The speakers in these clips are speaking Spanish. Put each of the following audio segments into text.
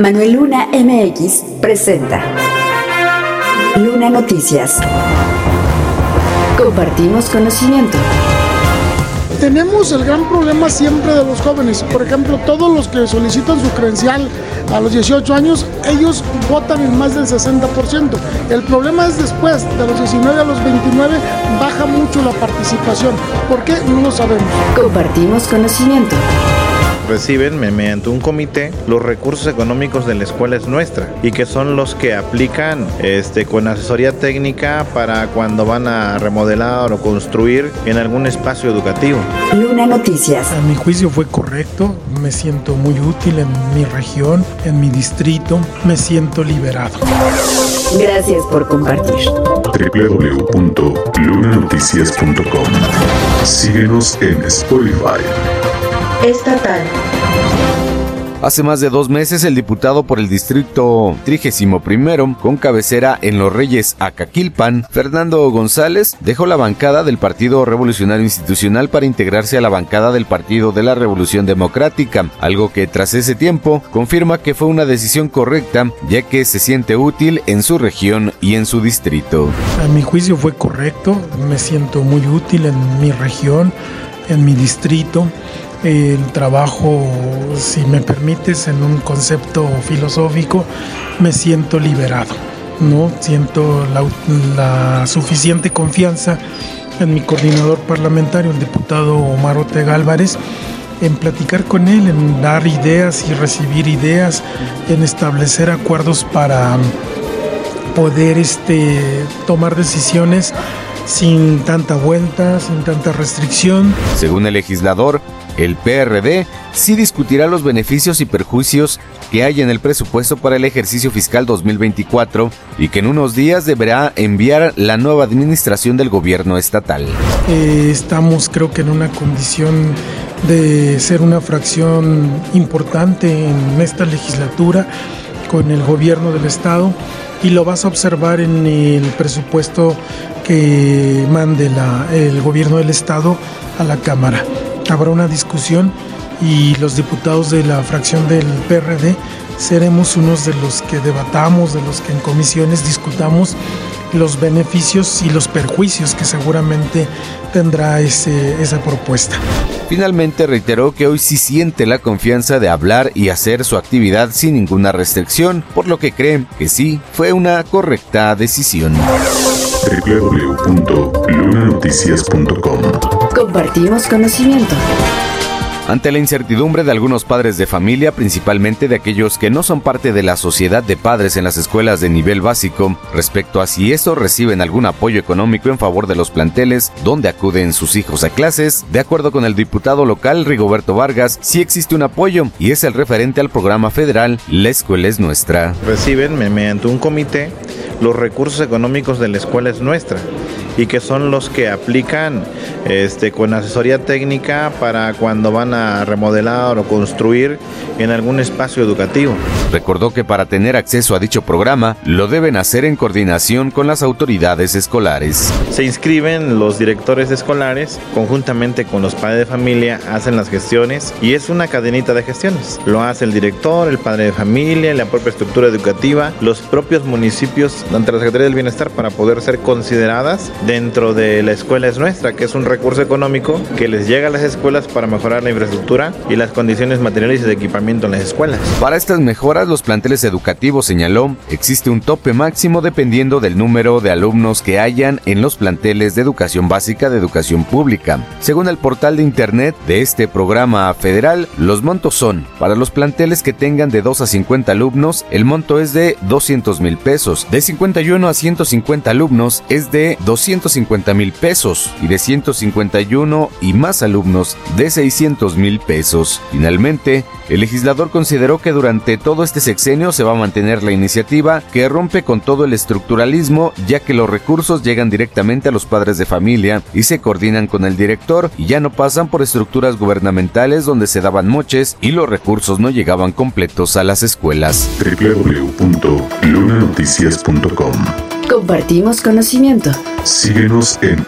Manuel Luna MX presenta Luna Noticias. Compartimos conocimiento. Tenemos el gran problema siempre de los jóvenes. Por ejemplo, todos los que solicitan su credencial a los 18 años, ellos votan en más del 60%. El problema es después, de los 19 a los 29, baja mucho la participación. ¿Por qué? No lo sabemos. Compartimos conocimiento reciben mediante un comité los recursos económicos de la escuela es nuestra y que son los que aplican este, con asesoría técnica para cuando van a remodelar o construir en algún espacio educativo. Luna Noticias. A mi juicio fue correcto, me siento muy útil en mi región, en mi distrito, me siento liberado. Gracias por compartir. www.lunanoticias.com Síguenos en Spotify estatal. Hace más de dos meses, el diputado por el distrito 31 con cabecera en Los Reyes Acaquilpan, Fernando González, dejó la bancada del Partido Revolucionario Institucional para integrarse a la bancada del Partido de la Revolución Democrática, algo que tras ese tiempo confirma que fue una decisión correcta, ya que se siente útil en su región y en su distrito. A mi juicio fue correcto, me siento muy útil en mi región, en mi distrito el trabajo, si me permites, en un concepto filosófico, me siento liberado, ¿no? Siento la, suficiente confianza en mi coordinador parlamentario, el diputado Omar Ortega Álvarez, en platicar con él, en dar ideas y recibir ideas, en establecer acuerdos para poder este, tomar decisiones sin tanta vuelta, sin tanta restricción. Según el legislador, el PRD sí discutirá los beneficios y perjuicios que hay en el presupuesto para el ejercicio fiscal 2024 y que en unos días deberá enviar la nueva administración del gobierno estatal. Eh, estamos creo que en una condición de ser una fracción importante en esta legislatura con el gobierno del estado y lo vas a observar en el presupuesto que mande el gobierno del estado a la Cámara habrá una discusión y los diputados de la fracción del PRD seremos unos de los que debatamos, de los que en comisiones discutamos los beneficios y los perjuicios que seguramente tendrá ese, esa propuesta. Finalmente reiteró que hoy sí siente la confianza de hablar y hacer su actividad sin ninguna restricción, por lo que cree que sí fue una correcta decisión www.lunanoticias.com Compartimos conocimiento. Ante la incertidumbre de algunos padres de familia, principalmente de aquellos que no son parte de la sociedad de padres en las escuelas de nivel básico, respecto a si estos reciben algún apoyo económico en favor de los planteles donde acuden sus hijos a clases, de acuerdo con el diputado local Rigoberto Vargas, sí existe un apoyo y es el referente al programa federal La Escuela es Nuestra. Reciben mediante un comité los recursos económicos de la escuela es nuestra y que son los que aplican este, con asesoría técnica para cuando van a remodelar o construir en algún espacio educativo. Recordó que para tener acceso a dicho programa lo deben hacer en coordinación con las autoridades escolares. Se inscriben los directores escolares conjuntamente con los padres de familia, hacen las gestiones y es una cadenita de gestiones. Lo hace el director, el padre de familia, la propia estructura educativa, los propios municipios ante la Secretaría del Bienestar para poder ser consideradas dentro de la escuela es nuestra, que es un recurso económico que les llega a las escuelas para mejorar la infraestructura y las condiciones materiales y de equipamiento en las escuelas. Para estas mejoras, los planteles educativos, señaló, existe un tope máximo dependiendo del número de alumnos que hayan en los planteles de educación básica de educación pública. Según el portal de internet de este programa federal, los montos son, para los planteles que tengan de 2 a 50 alumnos, el monto es de 200 mil pesos, de 51 a 150 alumnos es de 200 150 mil pesos y de 151 y más alumnos de 600 mil pesos. Finalmente, el legislador consideró que durante todo este sexenio se va a mantener la iniciativa que rompe con todo el estructuralismo ya que los recursos llegan directamente a los padres de familia y se coordinan con el director y ya no pasan por estructuras gubernamentales donde se daban moches y los recursos no llegaban completos a las escuelas. www.lunanoticias.com Compartimos conocimiento. Síguenos en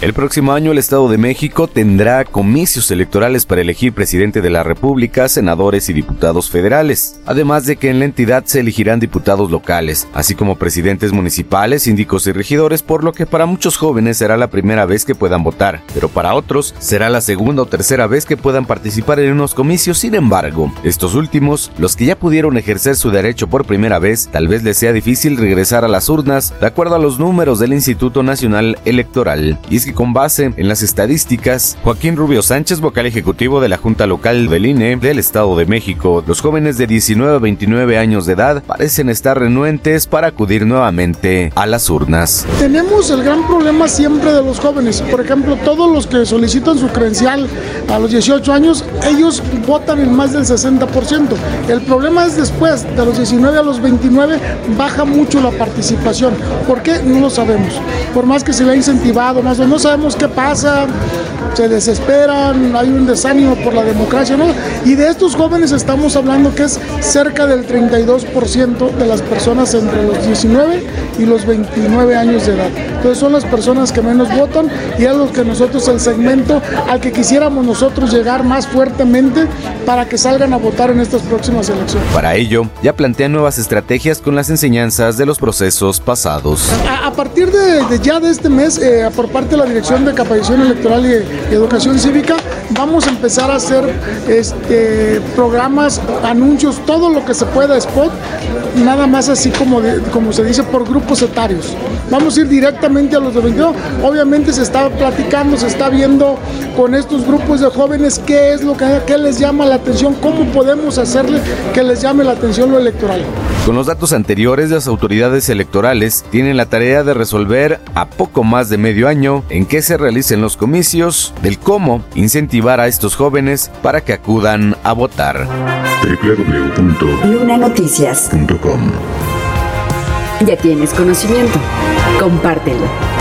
El próximo año el Estado de México tendrá comicios electorales para elegir presidente de la República, senadores y diputados federales, además de que en la entidad se elegirán diputados locales, así como presidentes municipales, síndicos y regidores, por lo que para muchos jóvenes será la primera vez que puedan votar, pero para otros será la segunda o tercera vez que puedan participar en unos comicios. Sin embargo, estos últimos, los que ya pudieron ejercer su derecho por primera vez, tal vez les sea difícil regresar a las urnas, de acuerdo a los números del Instituto Nacional Electoral. Y es que con base en las estadísticas, Joaquín Rubio Sánchez, vocal ejecutivo de la Junta Local del INE del Estado de México, los jóvenes de 19 a 29 años de edad parecen estar renuentes para acudir nuevamente a las urnas. Tenemos el gran problema siempre de los jóvenes. Por ejemplo, todos los que solicitan su credencial a los 18 años, ellos votan en más del 60%. El problema es después, de los 19 a los 29, baja mucho la participación. ¿Por qué? No lo sabemos. Por más que se le ha incentivado, más o no sabemos qué pasa, se desesperan, hay un desánimo por la democracia, ¿no? Y de estos jóvenes estamos hablando que es cerca del 32% de las personas entre los 19 y los 29 años de edad. Entonces son las personas que menos votan y es lo que nosotros, el segmento al que quisiéramos nosotros llegar más fuertemente para que salgan a votar en estas próximas elecciones. Para ello, ya plantean nuevas estrategias con las enseñanzas de los procesos pasados. A, a partir de, de, ya de este mes, eh, por parte de la Dirección de Capacitación Electoral y, Educación Cívica, vamos a empezar a hacer este, programas, anuncios, todo lo que se pueda, spot, nada más así como, como se dice, por grupos etarios. Vamos a ir directamente a los de 22. Obviamente se está platicando, se está viendo con estos grupos de jóvenes qué es lo que qué les llama la atención, cómo podemos hacerle que les llame la atención lo electoral. Con los datos anteriores, las autoridades electorales tienen la tarea de resolver a poco más de medio año en qué se realicen los comicios, del cómo incentivar a estos jóvenes para que acudan a votar. www.lunanoticias.com Ya tienes conocimiento. Compártelo.